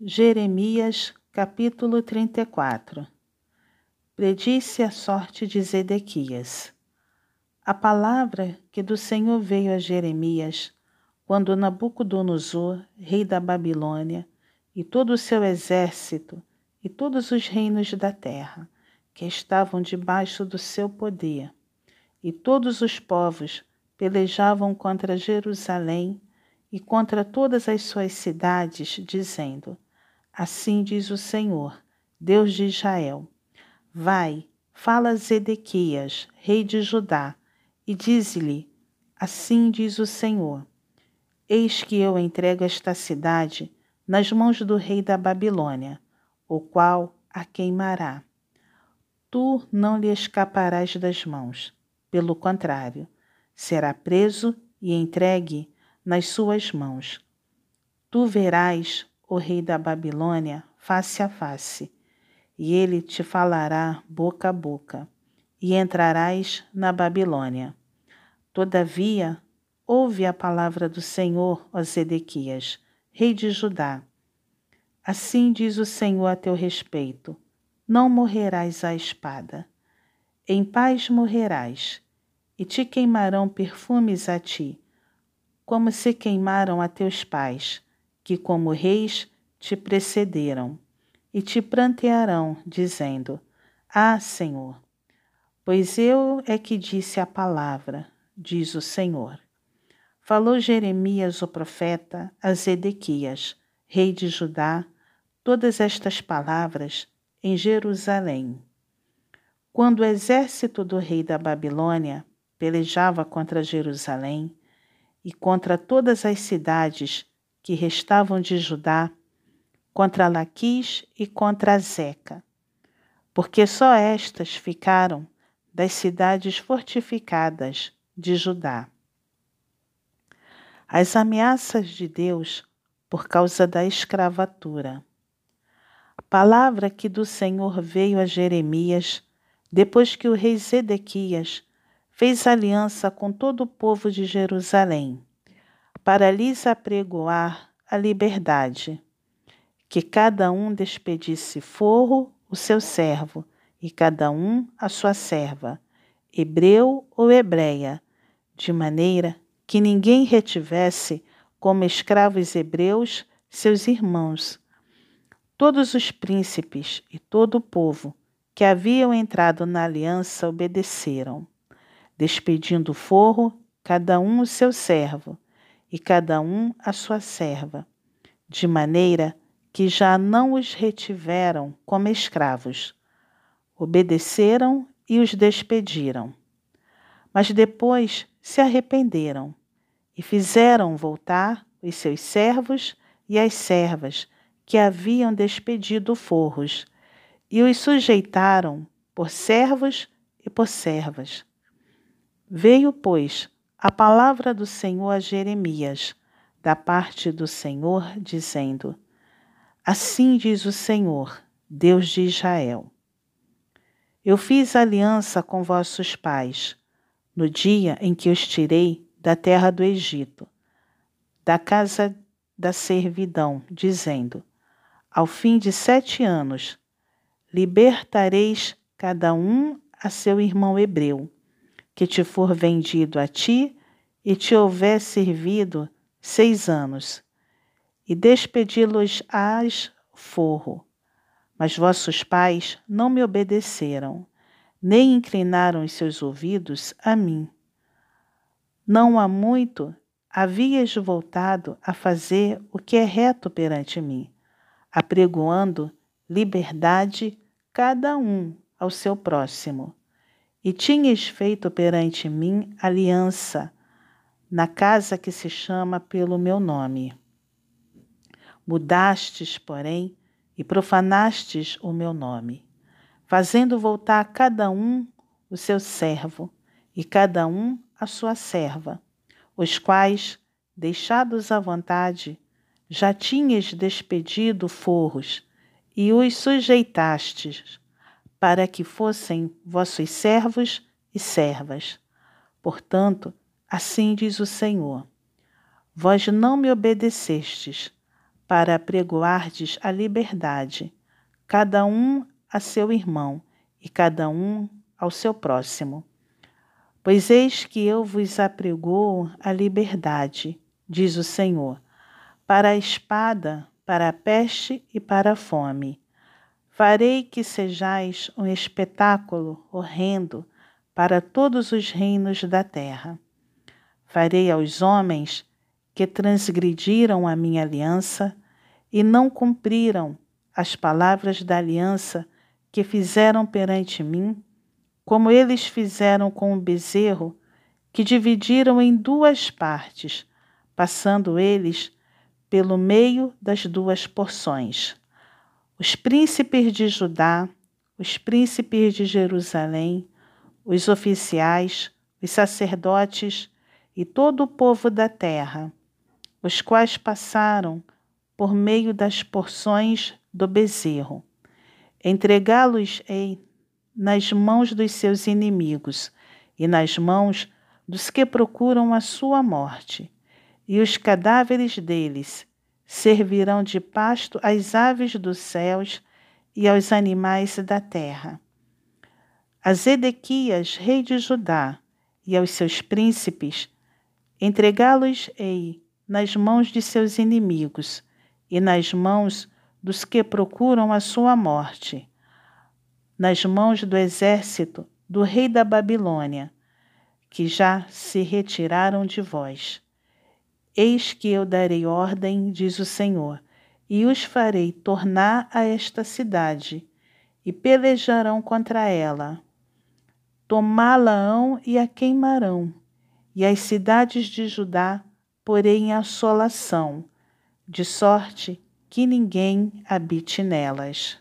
Jeremias, capítulo 34 Predisse a sorte de Zedequias. A palavra que do Senhor veio a Jeremias, quando Nabucodonosor, rei da Babilônia, e todo o seu exército, e todos os reinos da terra, que estavam debaixo do seu poder, e todos os povos pelejavam contra Jerusalém e contra todas as suas cidades, dizendo: Assim diz o Senhor, Deus de Israel: Vai, fala a Zedequias, rei de Judá, e dize-lhe: Assim diz o Senhor: Eis que eu entrego esta cidade nas mãos do rei da Babilônia, o qual a queimará. Tu não lhe escaparás das mãos, pelo contrário, será preso e entregue nas suas mãos. Tu verás o rei da Babilônia face a face, e ele te falará boca a boca, e entrarás na Babilônia. Todavia, ouve a palavra do Senhor, ó Zedequias, rei de Judá. Assim diz o Senhor a teu respeito: não morrerás à espada. Em paz morrerás, e te queimarão perfumes a ti, como se queimaram a teus pais que, como reis, te precederam, e te prantearão, dizendo: Ah, Senhor! Pois eu é que disse a palavra, diz o Senhor. Falou Jeremias, o profeta, a Zedequias, rei de Judá, todas estas palavras em Jerusalém. Quando o exército do rei da Babilônia pelejava contra Jerusalém e contra todas as cidades que restavam de Judá contra Laquis e contra Zeca, porque só estas ficaram das cidades fortificadas de Judá. As ameaças de Deus por causa da escravatura. A palavra que do Senhor veio a Jeremias depois que o rei Zedequias fez aliança com todo o povo de Jerusalém para lhes apregoar a liberdade, que cada um despedisse forro o seu servo e cada um a sua serva, hebreu ou hebreia, de maneira que ninguém retivesse como escravos hebreus seus irmãos. Todos os príncipes e todo o povo que haviam entrado na aliança obedeceram, despedindo forro, cada um o seu servo, e cada um a sua serva, de maneira que já não os retiveram como escravos. Obedeceram e os despediram. Mas depois se arrependeram e fizeram voltar os seus servos e as servas que haviam despedido forros, e os sujeitaram por servos e por servas. Veio, pois, a palavra do Senhor a Jeremias, da parte do Senhor, dizendo: Assim diz o Senhor, Deus de Israel: Eu fiz aliança com vossos pais, no dia em que os tirei da terra do Egito, da casa da servidão, dizendo: Ao fim de sete anos, libertareis cada um a seu irmão hebreu que te for vendido a ti e te houver servido seis anos, e despedi-los-ás forro. Mas vossos pais não me obedeceram, nem inclinaram os seus ouvidos a mim. Não há muito havias voltado a fazer o que é reto perante mim, apregoando liberdade cada um ao seu próximo e tinhas feito perante mim aliança na casa que se chama pelo meu nome. Mudastes, porém, e profanastes o meu nome, fazendo voltar cada um o seu servo e cada um a sua serva, os quais, deixados à vontade, já tinhas despedido forros e os sujeitastes para que fossem vossos servos e servas. Portanto, assim diz o Senhor: Vós não me obedecestes, para apregoardes a liberdade, cada um a seu irmão e cada um ao seu próximo. Pois eis que eu vos apregoo a liberdade, diz o Senhor, para a espada, para a peste e para a fome. Farei que sejais um espetáculo horrendo para todos os reinos da terra. Farei aos homens que transgrediram a minha aliança e não cumpriram as palavras da aliança que fizeram perante mim, como eles fizeram com o bezerro, que dividiram em duas partes, passando eles pelo meio das duas porções. Os príncipes de Judá, os príncipes de Jerusalém, os oficiais, os sacerdotes e todo o povo da terra, os quais passaram por meio das porções do bezerro. Entregá-los-ei nas mãos dos seus inimigos e nas mãos dos que procuram a sua morte, e os cadáveres deles servirão de pasto às aves dos céus e aos animais da terra. A Zedequias, rei de Judá, e aos seus príncipes, entregá-los-ei nas mãos de seus inimigos e nas mãos dos que procuram a sua morte, nas mãos do exército do rei da Babilônia, que já se retiraram de vós. Eis que eu darei ordem, diz o Senhor, e os farei tornar a esta cidade, e pelejarão contra ela. Tomá-la-ão e a queimarão, e as cidades de Judá porei em assolação, de sorte que ninguém habite nelas.